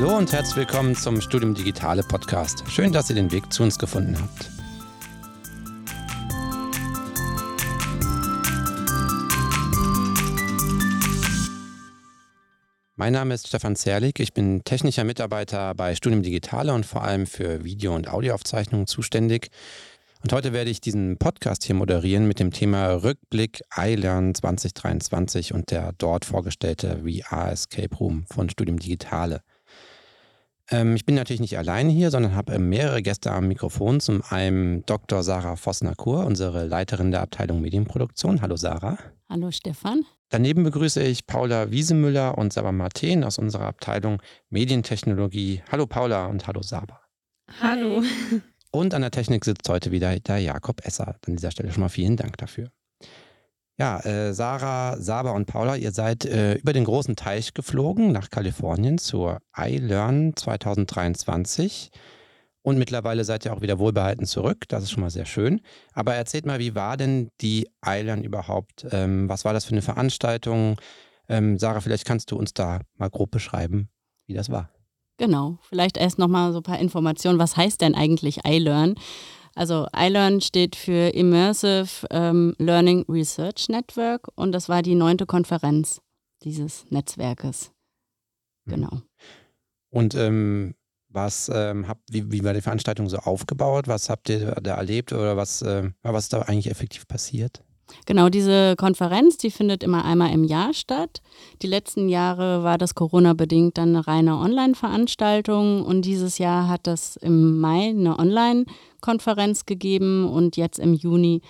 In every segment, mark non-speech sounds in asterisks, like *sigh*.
Hallo und herzlich willkommen zum Studium Digitale Podcast. Schön, dass ihr den Weg zu uns gefunden habt. Mein Name ist Stefan Zerlik. Ich bin technischer Mitarbeiter bei Studium Digitale und vor allem für Video- und Audioaufzeichnungen zuständig. Und heute werde ich diesen Podcast hier moderieren mit dem Thema Rückblick iLearn 2023 und der dort vorgestellte VR Escape Room von Studium Digitale. Ähm, ich bin natürlich nicht alleine hier, sondern habe mehrere Gäste am Mikrofon. Zum einen Dr. Sarah Vossner-Kur, unsere Leiterin der Abteilung Medienproduktion. Hallo Sarah. Hallo Stefan. Daneben begrüße ich Paula Wiesemüller und Saba Martin aus unserer Abteilung Medientechnologie. Hallo Paula und hallo Saba. Hallo. Und an der Technik sitzt heute wieder der Jakob Esser. An dieser Stelle schon mal vielen Dank dafür. Ja, äh, Sarah, Saba und Paula, ihr seid äh, über den großen Teich geflogen nach Kalifornien zur iLearn 2023. Und mittlerweile seid ihr auch wieder wohlbehalten zurück. Das ist schon mal sehr schön. Aber erzählt mal, wie war denn die iLearn überhaupt? Ähm, was war das für eine Veranstaltung? Ähm, Sarah, vielleicht kannst du uns da mal grob beschreiben, wie das war. Genau, vielleicht erst nochmal so ein paar Informationen. Was heißt denn eigentlich iLearn? Also iLearn steht für Immersive ähm, Learning Research Network und das war die neunte Konferenz dieses Netzwerkes. Mhm. Genau. Und ähm, was ähm, habt, wie, wie war die Veranstaltung so aufgebaut? Was habt ihr da erlebt oder was, äh, was ist da eigentlich effektiv passiert? Genau, diese Konferenz, die findet immer einmal im Jahr statt. Die letzten Jahre war das Corona-bedingt dann eine reine Online-Veranstaltung und dieses Jahr hat das im Mai eine Online-Konferenz gegeben und jetzt im Juni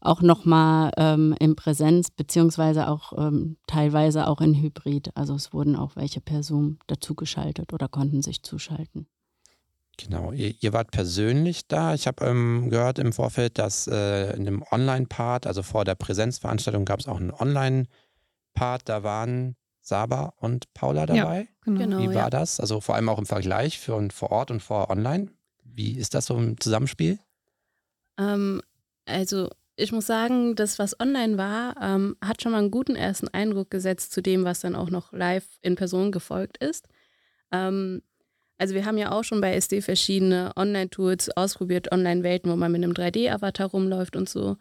auch nochmal ähm, in Präsenz, beziehungsweise auch ähm, teilweise auch in Hybrid. Also es wurden auch welche per Zoom dazugeschaltet oder konnten sich zuschalten. Genau, ihr, ihr wart persönlich da. Ich habe ähm, gehört im Vorfeld, dass äh, in dem Online-Part, also vor der Präsenzveranstaltung, gab es auch einen Online-Part. Da waren Saba und Paula dabei. Ja, genau. Genau, Wie war ja. das? Also vor allem auch im Vergleich für und vor Ort und vor online. Wie ist das so im Zusammenspiel? Ähm, also ich muss sagen, das, was online war, ähm, hat schon mal einen guten ersten Eindruck gesetzt zu dem, was dann auch noch live in Person gefolgt ist. Ähm, also wir haben ja auch schon bei SD verschiedene Online-Tools ausprobiert, Online-Welten, wo man mit einem 3D-Avatar rumläuft und so.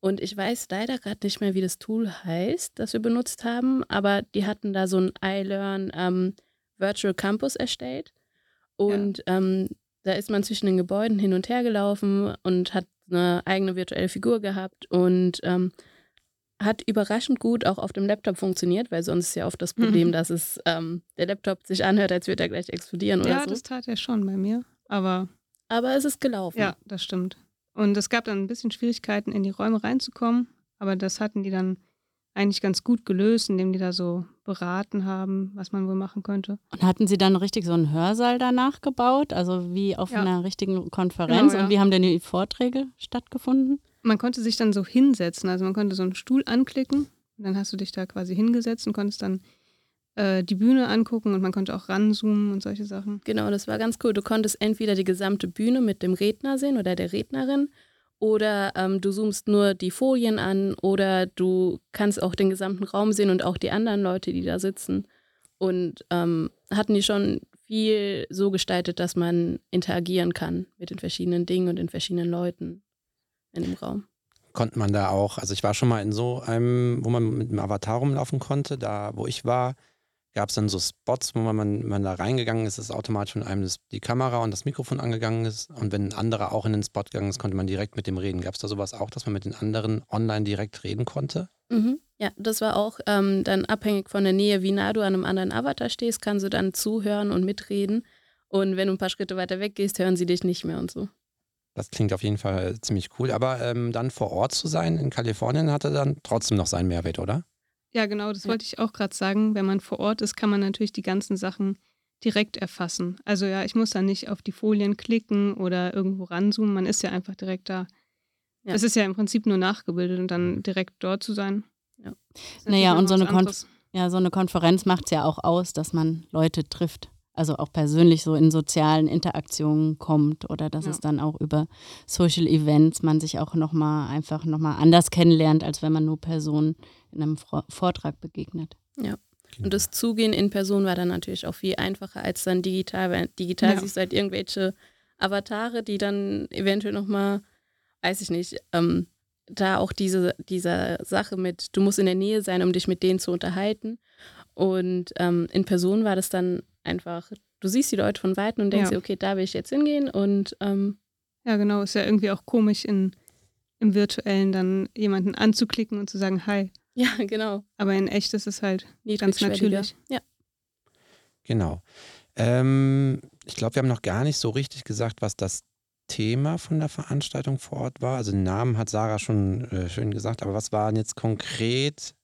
Und ich weiß leider gerade nicht mehr, wie das Tool heißt, das wir benutzt haben, aber die hatten da so ein iLearn ähm, Virtual Campus erstellt. Und ähm, da ist man zwischen den Gebäuden hin und her gelaufen und hat eine eigene virtuelle Figur gehabt und ähm, hat überraschend gut auch auf dem Laptop funktioniert, weil sonst ist ja oft das Problem, Mhm. *laughs* dass es ähm, der Laptop sich anhört, als würde er gleich explodieren oder Ja, so. das tat er schon bei mir. Aber Aber es ist gelaufen. ja, das stimmt. Und es gab dann ein bisschen Schwierigkeiten, in die Räume reinzukommen. Aber das hatten die dann eigentlich ganz gut gelöst, indem die da so beraten haben, was man wohl machen könnte. Und hatten Sie dann richtig so einen Hörsaal danach gebaut, also wie auf Ja. einer richtigen Konferenz? Genau, ja. Und wie haben denn die Vorträge stattgefunden? Man konnte sich dann so hinsetzen. Also man konnte so einen Stuhl anklicken. Und dann hast du dich da quasi hingesetzt und konntest dann äh, die Bühne angucken und man konnte auch ranzoomen und solche Sachen. Genau, das war ganz cool. Du konntest entweder die gesamte Bühne mit dem Redner sehen oder der Rednerin oder ähm, du zoomst nur die Folien an oder du kannst auch den gesamten Raum sehen und auch die anderen Leute, die da sitzen. Und ähm, hatten die schon viel so gestaltet, dass man interagieren kann mit den verschiedenen Dingen und den verschiedenen Leuten in dem Raum. Konnte man da auch, also ich war schon mal in so einem, wo man mit einem Avatar rumlaufen konnte, da wo ich war, gab es dann so Spots, wo man, man da reingegangen ist, ist automatisch von einem die Kamera und das Mikrofon angegangen ist. Und wenn ein anderer auch in den Spot gegangen ist, konnte man direkt mit dem reden. Gab es da sowas auch, dass man mit den anderen online direkt reden konnte? Mhm. Ja, das war auch ähm, dann abhängig von der Nähe, wie nah du an einem anderen Avatar stehst, kannst du dann zuhören und mitreden. Und wenn du ein paar Schritte weiter weg gehst, hören sie dich nicht mehr und so. Das klingt auf jeden Fall ziemlich cool. Aber ähm, dann vor Ort zu sein in Kalifornien hatte dann trotzdem noch seinen Mehrwert, oder? Ja, genau, das Ja. wollte ich auch gerade sagen. Wenn man vor Ort ist, kann man natürlich die ganzen Sachen direkt erfassen. Also ja, ich muss da nicht auf die Folien klicken oder irgendwo ranzoomen. Man ist ja einfach direkt da. Ja. Es ist ja im Prinzip nur nachgebildet und dann direkt dort zu sein. Ja. Naja, und so eine Konf-. Ja, so eine Konferenz macht es ja auch aus, dass man Leute trifft. Also auch persönlich so in sozialen Interaktionen kommt oder dass Ja. es dann auch über Social Events man sich auch nochmal einfach nochmal anders kennenlernt, als wenn man nur Personen in einem Vortrag begegnet. Und das Zugehen in Person war dann natürlich auch viel einfacher als dann digital, weil digital Ja. siehst du halt irgendwelche Avatare, die dann eventuell nochmal, weiß ich nicht, ähm, da auch diese, diese Sache mit, du musst in der Nähe sein, um dich mit denen zu unterhalten. Und ähm, in Person war das dann einfach, du siehst die Leute von Weitem und denkst Ja. dir, okay, da will ich jetzt hingehen und ähm, Ja, genau. Ist ja irgendwie auch komisch, in, im Virtuellen dann jemanden anzuklicken und zu sagen Hi. *laughs* ja, genau. Aber in echt ist es halt ganz natürlich. Ja. Genau. Ähm, ich glaube, wir haben noch gar nicht so richtig gesagt, was das Thema von der Veranstaltung vor Ort war. Also den Namen hat Sarah schon äh, schön gesagt, aber was war denn jetzt konkret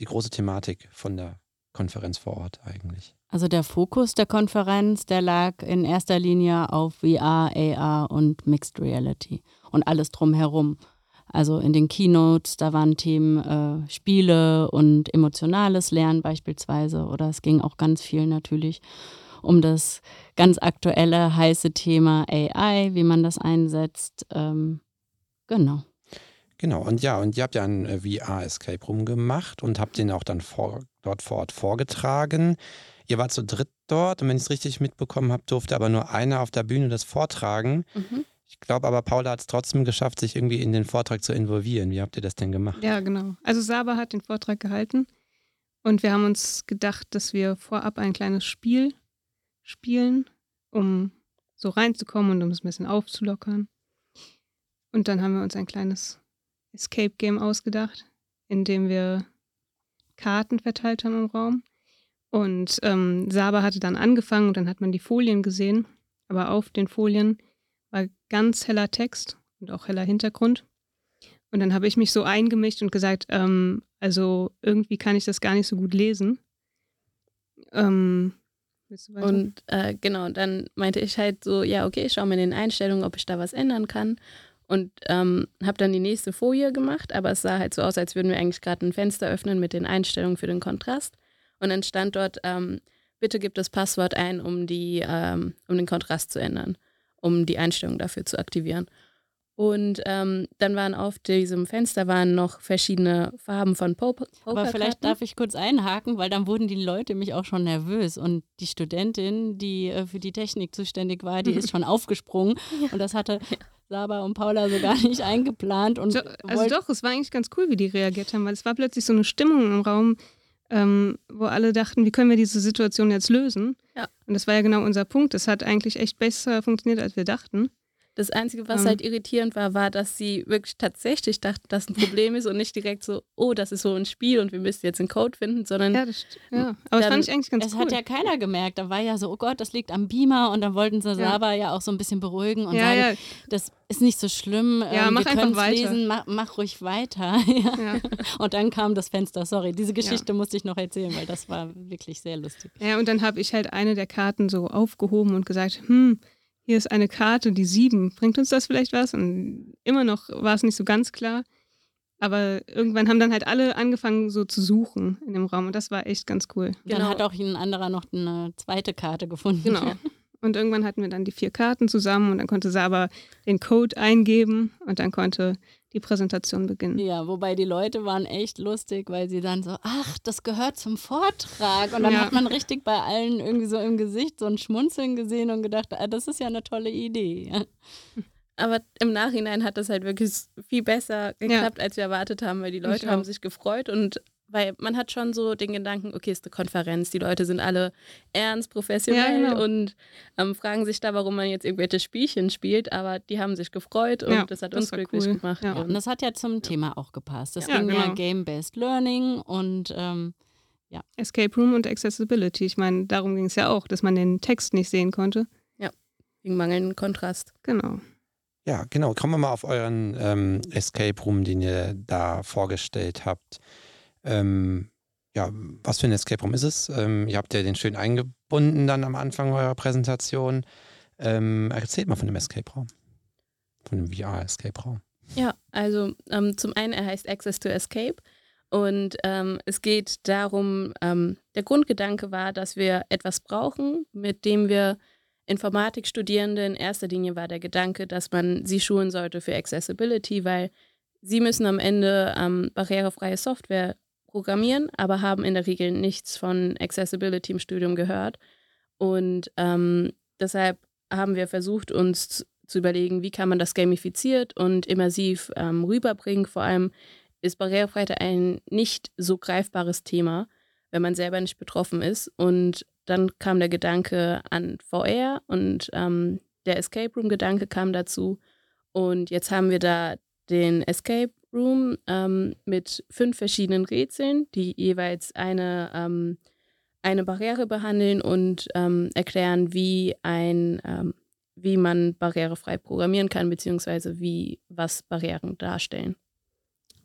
die große Thematik von der Konferenz vor Ort eigentlich? Also der Fokus der Konferenz, der lag in erster Linie auf VR, AR und Mixed Reality und alles drumherum. Also in den Keynotes, da waren Themen äh, Spiele und emotionales Lernen beispielsweise. Oder es ging auch ganz viel natürlich um das ganz aktuelle heiße Thema AI, wie man das einsetzt. Ähm, genau. Genau, und ja, und ihr habt ja einen äh, VR-Escape Room gemacht und habt den auch dann vor, dort vor Ort vorgetragen. Ihr wart zu dritt dort und wenn ich es richtig mitbekommen habe, durfte aber nur einer auf der Bühne das vortragen. Mhm. Ich glaube aber, Paula hat es trotzdem geschafft, sich irgendwie in den Vortrag zu involvieren. Wie habt ihr das denn gemacht? Ja, genau. Also Saba hat den Vortrag gehalten und wir haben uns gedacht, dass wir vorab ein kleines Spiel spielen, um so reinzukommen und um es ein bisschen aufzulockern. Und dann haben wir uns ein kleines Escape Game ausgedacht, in dem wir Karten verteilt haben im Raum. Und ähm, Saba hatte dann angefangen und dann hat man die Folien gesehen. Aber auf den Folien war ganz heller Text und auch heller Hintergrund. Und dann habe ich mich so eingemischt und gesagt, ähm, also irgendwie kann ich das gar nicht so gut lesen. Ähm? Und äh, genau, dann meinte ich halt so, ja, okay, ich schaue mir in den Einstellungen, ob ich da was ändern kann. Und ähm, habe dann die nächste Folie gemacht, aber es sah halt so aus, als würden wir eigentlich gerade ein Fenster öffnen mit den Einstellungen für den Kontrast. Und dann stand dort, ähm, bitte gib das Passwort ein, um, die, ähm, um den Kontrast zu ändern, um die Einstellung dafür zu aktivieren. Und ähm, dann waren auf diesem Fenster waren noch verschiedene Farben von Poker. Aber vielleicht darf ich kurz einhaken, weil dann wurden die Leute mich auch schon nervös und die Studentin, die äh, für die Technik zuständig war, die *laughs* ist schon aufgesprungen und das hatte Saba und Paula so gar nicht eingeplant und So, also doch, es war eigentlich ganz cool, wie die reagiert haben, weil es war plötzlich so eine Stimmung im Raum, ähm, wo alle dachten, wie können wir diese Situation jetzt lösen? Ja. Und das war ja genau unser Punkt. Das hat eigentlich echt besser funktioniert, als wir dachten. Das Einzige, was Ähm. halt irritierend war, war, dass sie wirklich tatsächlich dachten, dass ein Problem ist und nicht direkt so, oh, das ist so ein Spiel und wir müssen jetzt einen Code finden, sondern Ja, das, ja. aber das Dann- fand ich eigentlich ganz es cool. hat ja keiner gemerkt. Da war ja so, oh Gott, das liegt am Beamer und dann wollten sie Saba ja auch so ein bisschen beruhigen und ja, sagen, ja, das ist nicht so schlimm. Ja, ähm, mach wir einfach weiter. lesen, mach, mach ruhig weiter. *laughs* ja. ja. Und dann kam das Fenster. Sorry, diese Geschichte musste ich noch erzählen, weil das war wirklich sehr lustig. ja, und dann habe ich halt eine der Karten so aufgehoben und gesagt, hm, hier ist eine Karte, die sieben. Bringt uns das vielleicht was? Und immer noch war es nicht so ganz klar. Aber irgendwann haben dann halt alle angefangen, so zu suchen in dem Raum. Und das war echt ganz cool. Dann Genau. hat auch ein anderer noch eine zweite Karte gefunden. Genau. Und irgendwann hatten wir dann die vier Karten zusammen und dann konnte Saba den Code eingeben und dann konnte die Präsentation beginnen. Ja, wobei die Leute waren echt lustig, weil sie dann so, ach, das gehört zum Vortrag. Und dann Ja. hat man richtig bei allen irgendwie so im Gesicht so ein Schmunzeln gesehen und gedacht, ah, das ist ja eine tolle Idee. Ja. aber im Nachhinein hat das halt wirklich viel besser geklappt, als wir erwartet haben, weil die Leute haben sich gefreut und weil man hat schon so den Gedanken, okay, es ist eine Konferenz, die Leute sind alle ernst, professionell Ja, genau. und ähm, fragen sich da, warum man jetzt irgendwelche Spielchen spielt, aber die haben sich gefreut und Ja, das hat das uns glücklich cool. gemacht. Ja. Und Und das hat ja zum Thema auch gepasst. Das Ja, ging ja genau. Game-Based Learning und ähm, Escape Room und Accessibility. Ich meine, darum ging es ja auch, dass man den Text nicht sehen konnte. wegen mangelnden Kontrast. Genau. Ja, genau. Kommen wir mal auf euren ähm, Escape Room, den ihr da vorgestellt habt. Ähm, ja, was für ein Escape Room ist es? Ähm, ihr habt ja den schön eingebunden dann am Anfang eurer Präsentation. Ähm, erzählt mal von dem Escape Raum. Von dem VR-Escape Raum. Ja, also ähm, zum einen, er heißt Access to Escape. Und ähm, es geht darum, ähm, der Grundgedanke war, dass wir etwas brauchen, mit dem wir Informatikstudierende in erster Linie war der Gedanke, dass man sie schulen sollte für Accessibility, weil sie müssen am Ende ähm, barrierefreie Software programmieren, aber haben in der Regel nichts von Accessibility im Studium gehört. Und ähm, deshalb haben wir versucht, uns zu überlegen, wie kann man das gamifiziert und immersiv ähm, rüberbringen. Vor allem ist Barrierefreiheit ein nicht so greifbares Thema, wenn man selber nicht betroffen ist. Und dann kam der Gedanke an VR und ähm, der Escape Room-Gedanke kam dazu. Und jetzt haben wir da den Escape Room ähm, mit fünf verschiedenen Rätseln, die jeweils eine, ähm, eine Barriere behandeln und ähm, erklären, wie ein ähm, wie man barrierefrei programmieren kann, beziehungsweise wie was Barrieren darstellen.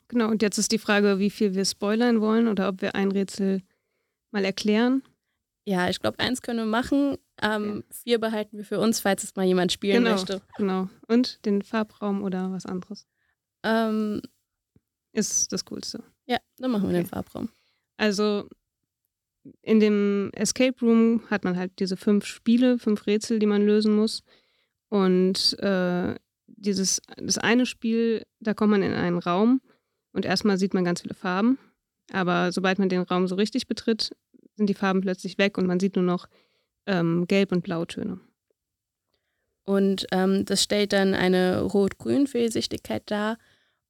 Genau, und jetzt ist die Frage, wie viel wir spoilern wollen oder ob wir ein Rätsel mal erklären. Ja, ich glaube, eins können wir machen. Ähm, okay. Vier behalten wir für uns, falls es mal jemand spielen genau, möchte. Genau. Und den Farbraum oder was anderes? Ähm, ist das Coolste. Ja, dann machen wir okay. den Farbraum. Also in dem Escape Room hat man halt diese fünf Spiele, fünf Rätsel, die man lösen muss. Und äh, dieses, das eine Spiel, da kommt man in einen Raum und erstmal sieht man ganz viele Farben. Aber sobald man den Raum so richtig betritt, sind die Farben plötzlich weg und man sieht nur noch ähm, Gelb- und Blautöne. Und ähm, das stellt dann eine Rot-Grün-Fehlsichtigkeit dar.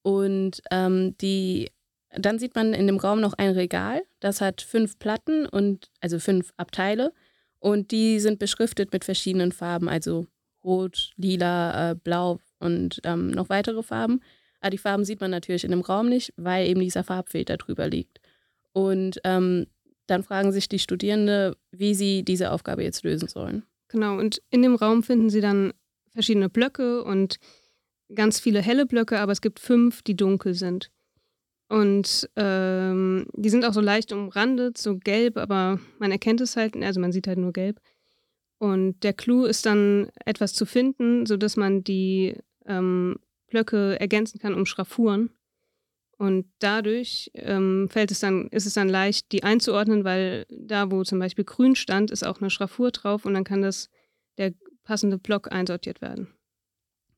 Und ähm, die, dann sieht man in dem Raum noch ein Regal, das hat fünf Platten und also fünf Abteile. Und die sind beschriftet mit verschiedenen Farben, also rot, lila, äh, blau und ähm, noch weitere Farben. Aber die Farben sieht man natürlich in dem Raum nicht, weil eben dieser Farbfilter drüber liegt. Und ähm, dann fragen sich die Studierenden, wie sie diese Aufgabe jetzt lösen sollen. Genau, und in dem Raum finden sie dann verschiedene Blöcke und ganz viele helle Blöcke, aber es gibt fünf, die dunkel sind. Und ähm, die sind auch so leicht umrandet, so gelb, aber man erkennt es halt, also man sieht halt nur gelb. Und der Clou ist dann etwas zu finden, sodass man die ähm, Blöcke ergänzen kann um Schraffuren. Und dadurch ähm, fällt es dann, ist es dann leicht, die einzuordnen, weil da, wo zum Beispiel grün stand, ist auch eine Schraffur drauf und dann kann das der passende Block einsortiert werden.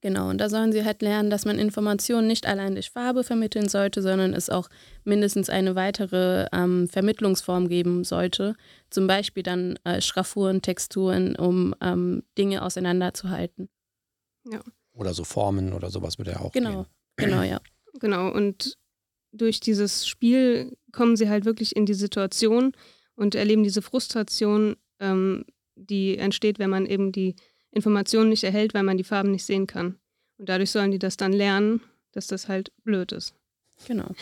Genau, und da sollen sie halt lernen, dass man Informationen nicht allein durch Farbe vermitteln sollte, sondern es auch mindestens eine weitere ähm, Vermittlungsform geben sollte. Zum Beispiel dann äh, Schraffuren, Texturen, um ähm, Dinge auseinanderzuhalten. Ja. Oder so Formen oder sowas würde ja auch. Genau, gehen. genau, ja. Genau, und durch dieses Spiel kommen sie halt wirklich in die Situation und erleben diese Frustration, ähm, die entsteht, wenn man eben die Informationen nicht erhält, weil man die Farben nicht sehen kann. Und dadurch sollen die das dann lernen, dass das halt blöd ist. Genau. *laughs*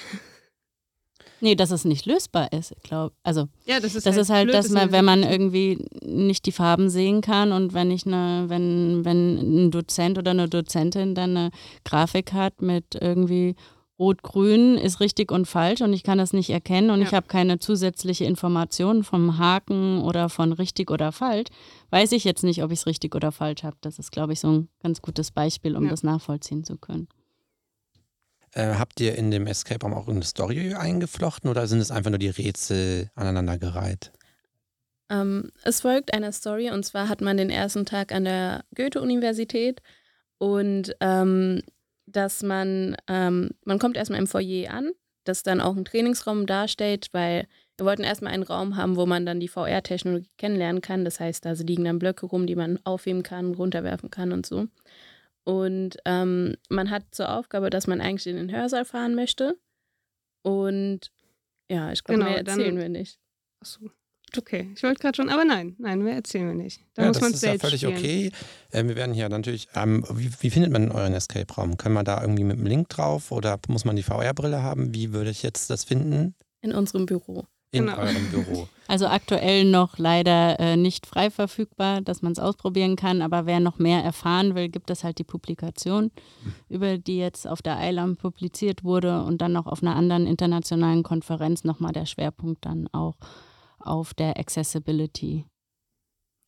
Nee, dass es nicht lösbar ist, ich glaube. Also, ja, das ist das halt, ist halt blöd, dass man, wenn man irgendwie nicht die Farben sehen kann und wenn ich eine, wenn, wenn ein Dozent oder eine Dozentin dann eine Grafik hat mit irgendwie Rot-Grün ist richtig und falsch und ich kann das nicht erkennen und ja. ich habe keine zusätzliche Information vom Haken oder von richtig oder falsch, weiß ich jetzt nicht, ob ich es richtig oder falsch habe. Das ist, glaube ich, so ein ganz gutes Beispiel, um ja. das nachvollziehen zu können. Äh, habt ihr in dem Escape Room auch eine Story eingeflochten oder sind es einfach nur die Rätsel aneinandergereiht? Ähm, es folgt einer Story und zwar hat man den ersten Tag an der Goethe-Universität und ähm, dass man, ähm, man kommt erstmal im Foyer an, das dann auch ein Trainingsraum darstellt, weil wir wollten erstmal einen Raum haben, wo man dann die VR-Technologie kennenlernen kann. Das heißt, da liegen dann Blöcke rum, die man aufheben kann, runterwerfen kann und so. Und ähm, man hat zur Aufgabe, dass man eigentlich in den Hörsaal fahren möchte. Und ja, ich glaube, genau, mehr erzählen dann, wir nicht. Achso. Okay, ich wollte gerade schon, aber nein, nein, mehr erzählen wir nicht. Da ja, muss man es selbst ja völlig spielen. okay. Äh, wir werden hier natürlich, ähm, wie, wie, findet man euren Escape-Raum? Können wir da irgendwie mit einem Link drauf oder muss man die VR-Brille haben? Wie würde ich jetzt das finden? In unserem Büro. In Genau. eurem Büro. *laughs* Also aktuell noch leider äh, nicht frei verfügbar, dass man es ausprobieren kann, aber wer noch mehr erfahren will, gibt es halt die Publikation, über die jetzt auf der ILAM publiziert wurde und dann noch auf einer anderen internationalen Konferenz nochmal der Schwerpunkt dann auch auf der Accessibility.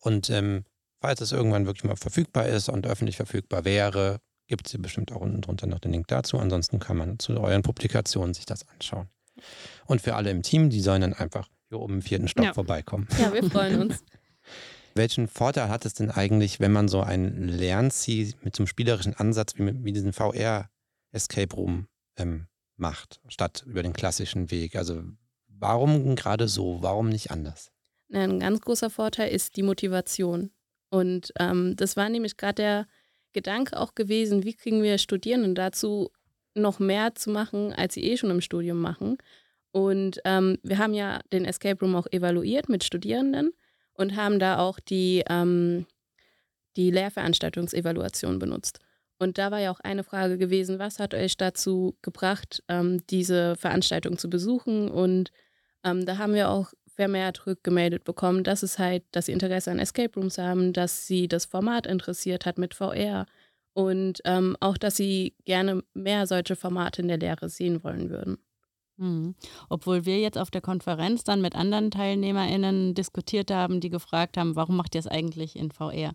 Und ähm, falls es irgendwann wirklich mal verfügbar ist und öffentlich verfügbar wäre, gibt es hier bestimmt auch unten drunter noch den Link dazu. Ansonsten kann man zu euren Publikationen sich das anschauen. Und für alle im Team, die sollen dann einfach hier oben im vierten Stock Ja. vorbeikommen. Ja, wir freuen uns. *laughs* Welchen Vorteil hat es denn eigentlich, wenn man so ein Lernziel mit so einem spielerischen Ansatz wie, mit, wie diesen VR-Escape Room ähm, macht, statt über den klassischen Weg? Also Warum gerade so? Warum nicht anders? Ein ganz großer Vorteil ist die Motivation. Und ähm, das war nämlich gerade der Gedanke auch gewesen, wie kriegen wir Studierenden dazu, noch mehr zu machen, als sie eh schon im Studium machen. Und ähm, wir haben ja den Escape Room auch evaluiert mit Studierenden und haben da auch die, ähm, die Lehrveranstaltungsevaluation benutzt. Und da war ja auch eine Frage gewesen, was hat euch dazu gebracht, ähm, diese Veranstaltung zu besuchen? Und ähm, da haben wir auch vermehrt rückgemeldet bekommen, dass es halt, dass sie Interesse an Escape Rooms haben, dass sie das Format interessiert hat mit VR und ähm, auch, dass sie gerne mehr solche Formate in der Lehre sehen wollen würden. Mhm. Obwohl wir jetzt auf der Konferenz dann mit anderen TeilnehmerInnen diskutiert haben, die gefragt haben, warum macht ihr es eigentlich in VR?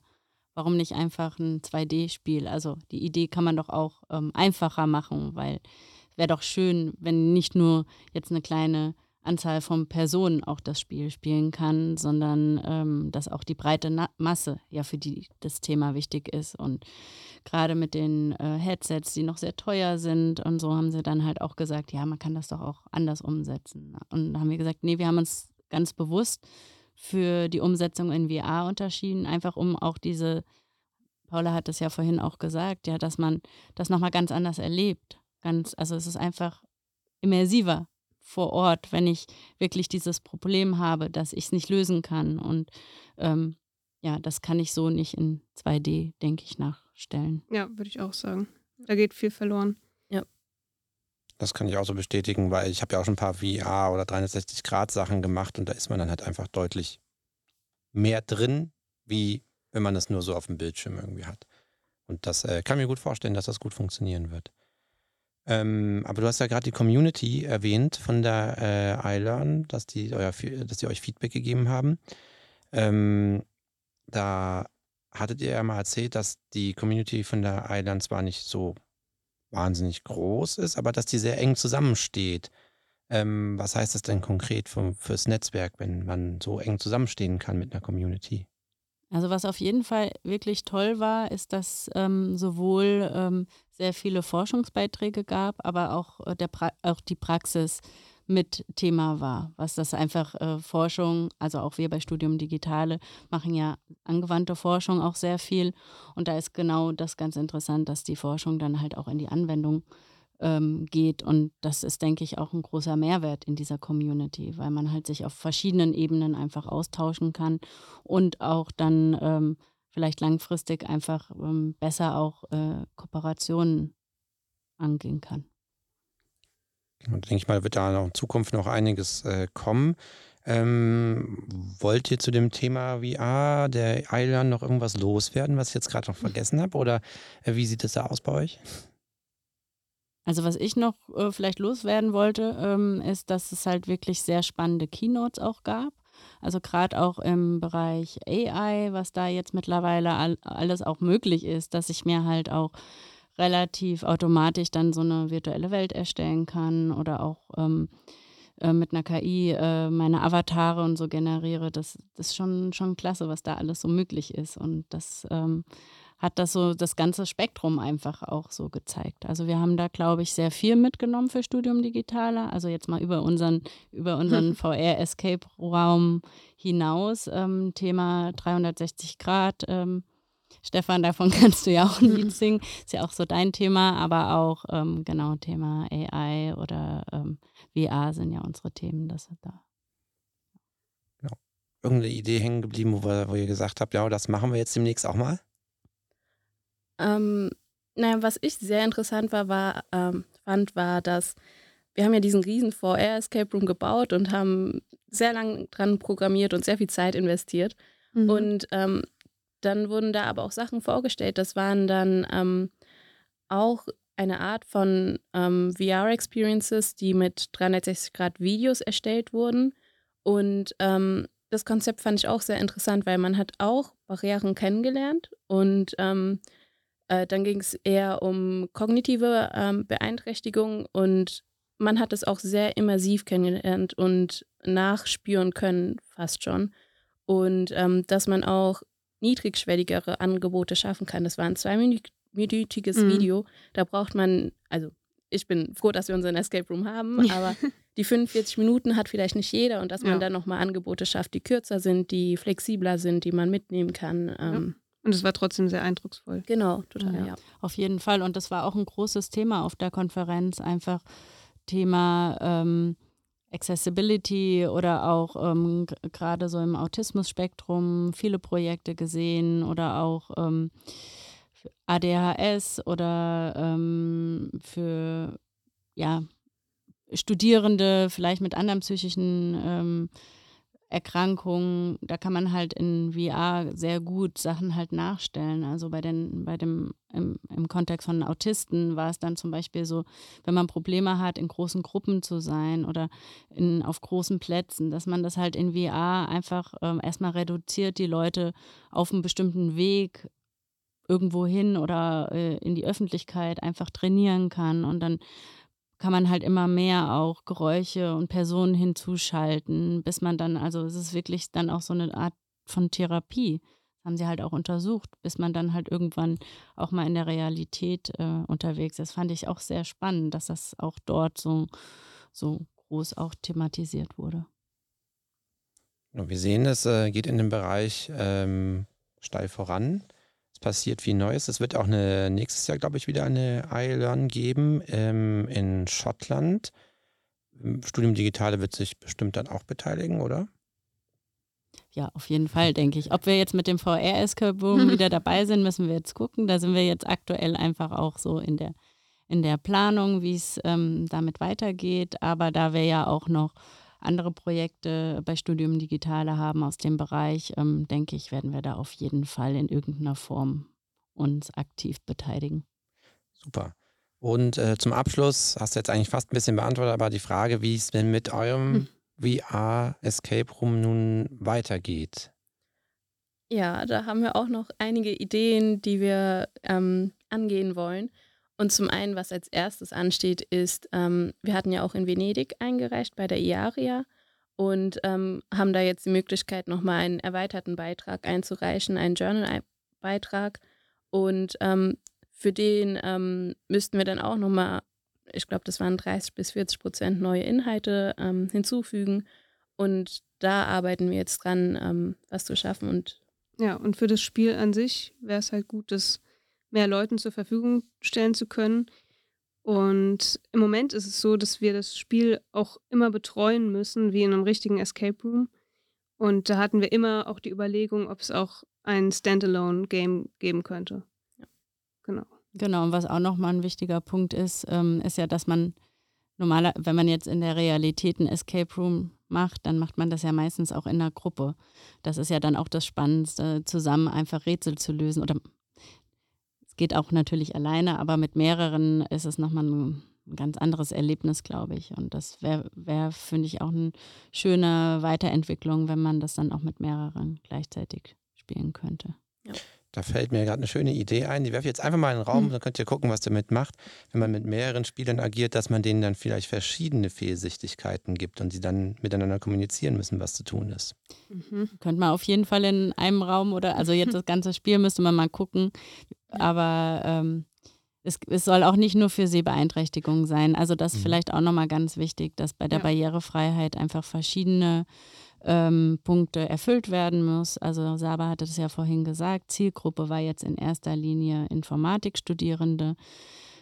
Warum nicht einfach ein 2D-Spiel? Also die Idee kann man doch auch ähm, einfacher machen, weil wäre doch schön, wenn nicht nur jetzt eine kleine Anzahl von Personen auch das Spiel spielen kann, sondern ähm, dass auch die breite Na Masse ja für die das Thema wichtig ist. Und gerade mit den äh, Headsets, die noch sehr teuer sind und so, haben sie dann halt auch gesagt, ja, man kann das doch auch anders umsetzen. Und da haben wir gesagt, nee, wir haben uns ganz bewusst für die Umsetzung in VR unterschieden, einfach um auch diese, Paula hat es ja vorhin auch gesagt, ja, dass man das nochmal ganz anders erlebt. Ganz, also es ist einfach immersiver vor Ort, wenn ich wirklich dieses Problem habe, dass ich es nicht lösen kann. Und ähm, ja, das kann ich so nicht in 2D, denke ich, nachstellen. Ja, würde ich auch sagen. Da geht viel verloren. Ja. Das kann ich auch so bestätigen, weil ich habe ja auch schon ein paar VR oder 360 Grad Sachen gemacht und da ist man dann halt einfach deutlich mehr drin, wie wenn man das nur so auf dem Bildschirm irgendwie hat. Und das äh, kann mir gut vorstellen, dass das gut funktionieren wird. Ähm, aber du hast ja gerade die Community erwähnt von der äh, iLearn, dass die, euer, dass die euch Feedback gegeben haben. Ähm, da hattet ihr ja mal erzählt, dass die Community von der iLearn zwar nicht so wahnsinnig groß ist, aber dass die sehr eng zusammensteht. Ähm, was heißt das denn konkret für, fürs Netzwerk, wenn man so eng zusammenstehen kann mit einer Community? Also was auf jeden Fall wirklich toll war, ist, dass ähm, sowohl ähm, sehr viele Forschungsbeiträge gab, aber auch, äh, der pra auch die Praxis mit Thema war, was das einfach äh, Forschung, also auch wir bei Studium Digitale machen ja angewandte Forschung auch sehr viel. Und da ist genau das ganz interessant, dass die Forschung dann halt auch in die Anwendung ähm, geht. Und das ist, denke ich, auch ein großer Mehrwert in dieser Community, weil man halt sich auf verschiedenen Ebenen einfach austauschen kann und auch dann ähm, vielleicht langfristig einfach ähm, besser auch äh, Kooperationen angehen kann. Und denke ich mal, wird da noch in Zukunft noch einiges äh, kommen. Ähm, wollt ihr zu dem Thema VR der Island noch irgendwas loswerden, was ich jetzt gerade noch vergessen habe? Oder äh, wie sieht es da aus bei euch? Also was ich noch äh, vielleicht loswerden wollte, ähm, ist, dass es halt wirklich sehr spannende Keynotes auch gab. Also gerade auch im Bereich AI, was da jetzt mittlerweile all, alles auch möglich ist, dass ich mir halt auch relativ automatisch dann so eine virtuelle Welt erstellen kann oder auch ähm, äh, mit einer KI äh, meine Avatare und so generiere. Das, das ist schon, schon klasse, was da alles so möglich ist. Und das ähm, hat das so das ganze Spektrum einfach auch so gezeigt. Also wir haben da, glaube ich, sehr viel mitgenommen für Studium Digitaler. Also jetzt mal über unseren, über unseren *laughs* VR-Escape-Raum hinaus. Ähm, Thema 360 Grad. Ähm, Stefan, davon *laughs* kannst du ja auch ein Lied *laughs* singen. Ist ja auch so dein Thema, aber auch ähm, genau Thema AI oder ähm, VR sind ja unsere Themen. Das da. Genau. Irgendeine Idee hängen geblieben, wo, wir, wo ihr gesagt habt, ja, das machen wir jetzt demnächst auch mal? Ähm, naja, was ich sehr interessant war, war ähm, fand, war, dass wir haben ja diesen riesen VR-Escape Room gebaut und haben sehr lange dran programmiert und sehr viel Zeit investiert. Mhm. Und ähm, dann wurden da aber auch Sachen vorgestellt. Das waren dann ähm, auch eine Art von ähm, VR-Experiences, die mit 360 Grad Videos erstellt wurden. Und ähm, das Konzept fand ich auch sehr interessant, weil man hat auch Barrieren kennengelernt und ähm, äh, dann ging es eher um kognitive ähm, Beeinträchtigungen und man hat es auch sehr immersiv kennengelernt und nachspüren können, fast schon. Und ähm, dass man auch niedrigschwelligere Angebote schaffen kann. Das war ein zweiminütiges mhm. Video. Da braucht man, also ich bin froh, dass wir unseren Escape Room haben, *laughs* aber die 45 Minuten hat vielleicht nicht jeder und dass man Ja. dann nochmal Angebote schafft, die kürzer sind, die flexibler sind, die man mitnehmen kann. Ähm, Und es war trotzdem sehr eindrucksvoll. Genau, total, Ja. ja. Auf jeden Fall. Und das war auch ein großes Thema auf der Konferenz, einfach Thema ähm, Accessibility oder auch ähm, gerade so im Autismus-Spektrum viele Projekte gesehen oder auch ähm, für ADHS oder ähm, für ja, Studierende vielleicht mit anderen psychischen ähm, Erkrankungen, da kann man halt in VR sehr gut Sachen halt nachstellen. Also bei den, bei dem, im, im Kontext von Autisten war es dann zum Beispiel so, wenn man Probleme hat, in großen Gruppen zu sein oder in, auf großen Plätzen, dass man das halt in VR einfach ähm, erstmal reduziert, die Leute auf einen bestimmten Weg irgendwo hin oder äh, in die Öffentlichkeit einfach trainieren kann und dann kann man halt immer mehr auch Geräusche und Personen hinzuschalten, bis man dann, also es ist wirklich dann auch so eine Art von Therapie. Das haben sie halt auch untersucht, bis man dann halt irgendwann auch mal in der Realität äh, unterwegs ist. Fand ich auch sehr spannend, dass das auch dort so, so groß auch thematisiert wurde. Wir sehen, es äh, geht in dem Bereich ähm, steil voran. Es passiert viel Neues. Es wird auch eine, nächstes Jahr, glaube ich, wieder eine iLearn geben ähm, in Schottland. Studium Digitale wird sich bestimmt dann auch beteiligen, oder? Ja, auf jeden Fall, denke ich. Ob wir jetzt mit dem VR-Escape *laughs* Room wieder dabei sind, müssen wir jetzt gucken. Da sind wir jetzt aktuell einfach auch so in der, in der Planung, wie es ähm, damit weitergeht. Aber da wir ja auch noch andere Projekte bei Studium Digitale haben aus dem Bereich, ähm, denke ich, werden wir da auf jeden Fall in irgendeiner Form uns aktiv beteiligen. Super. Und äh, zum Abschluss hast du jetzt eigentlich fast ein bisschen beantwortet, aber die Frage, wie es denn mit eurem VR Escape Room nun weitergeht. Ja, da haben wir auch noch einige Ideen, die wir ähm, angehen wollen. Und zum einen, was als erstes ansteht, ist, ähm, wir hatten ja auch in Venedig eingereicht bei der IARIA und ähm, haben da jetzt die Möglichkeit, nochmal einen erweiterten Beitrag einzureichen, einen Journal-Beitrag. Und ähm, für den ähm, müssten wir dann auch nochmal, ich glaube, das waren 30 bis 40 Prozent neue Inhalte ähm, hinzufügen. Und da arbeiten wir jetzt dran, ähm, was zu schaffen und Ja, und für das Spiel an sich wäre es halt gut, das mehr Leuten zur Verfügung stellen zu können. Und im Moment ist es so, dass wir das Spiel auch immer betreuen müssen, wie in einem richtigen Escape Room. Und da hatten wir immer auch die Überlegung, ob es auch ein Standalone-Game geben könnte. Ja. Genau. Genau, und was auch nochmal ein wichtiger Punkt ist, ähm, ist ja, dass man normaler, wenn man jetzt in der Realität ein Escape Room macht, dann macht man das ja meistens auch in einer Gruppe. Das ist ja dann auch das Spannendste, zusammen einfach Rätsel zu lösen. Oder es geht auch natürlich alleine, aber mit mehreren ist es nochmal ein, ein ganz anderes Erlebnis, glaube ich. Und das wäre, wär, finde ich, auch eine schöne Weiterentwicklung, wenn man das dann auch mit mehreren gleichzeitig spielen könnte. Da fällt mir gerade eine schöne Idee ein. Die werfe ich jetzt einfach mal in den Raum, Hm. dann könnt ihr gucken, was damit macht. Wenn man mit mehreren Spielern agiert, dass man denen dann vielleicht verschiedene Fehlsichtigkeiten gibt und sie dann miteinander kommunizieren müssen, was zu tun ist. Mhm. Könnte man auf jeden Fall in einem Raum oder, also jetzt das ganze Spiel müsste man mal gucken. Aber ähm, es, es soll auch nicht nur für Sehbeeinträchtigungen sein. Also das ist Mhm. vielleicht auch nochmal ganz wichtig, dass bei der Ja. Barrierefreiheit einfach verschiedene ähm, Punkte erfüllt werden muss. Also Saba hatte das ja vorhin gesagt, Zielgruppe war jetzt in erster Linie Informatikstudierende,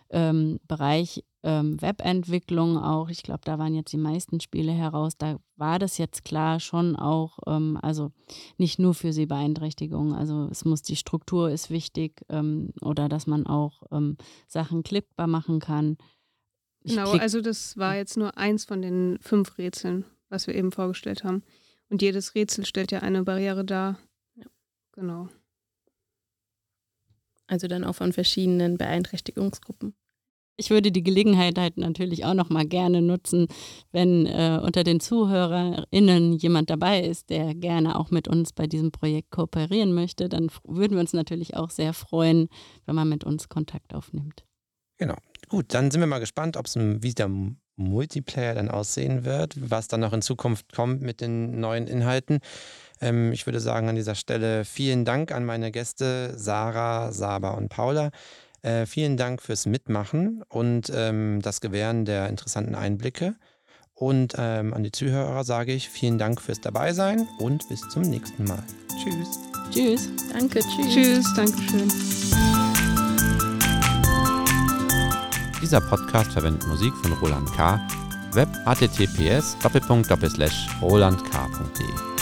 ähm, Bereich ähm, Webentwicklung auch. Ich glaube, da waren jetzt die meisten Spiele heraus. Da war das jetzt klar schon auch, ähm, also nicht nur für Sehbeeinträchtigungen. Also es muss die Struktur ist wichtig ähm, oder dass man auch ähm, Sachen klickbar machen kann. Ich Genau, klick- also das war jetzt nur eins von den fünf Rätseln, was wir eben vorgestellt haben. Und jedes Rätsel stellt ja eine Barriere dar. Ja. Genau. also dann auch von verschiedenen Beeinträchtigungsgruppen. Ich würde die Gelegenheit halt natürlich auch noch mal gerne nutzen, wenn äh, unter den ZuhörerInnen jemand dabei ist, der gerne auch mit uns bei diesem Projekt kooperieren möchte, dann würden wir uns natürlich auch sehr freuen, wenn man mit uns Kontakt aufnimmt. Gut, dann sind wir mal gespannt, ob es wie der Multiplayer dann aussehen wird, was dann noch in Zukunft kommt mit den neuen Inhalten. Ähm, ich würde sagen an dieser Stelle vielen Dank an meine Gäste Sarah, Saba und Paula. Äh, vielen Dank fürs Mitmachen und ähm, das Gewähren der interessanten Einblicke. Und ähm, an die Zuhörer sage ich vielen Dank fürs Dabeisein und bis zum nächsten Mal. Tschüss. Tschüss. Danke, tschüss. Tschüss, Dankeschön. Dieser Podcast verwendet Musik von Roland K. Web https rolandk.de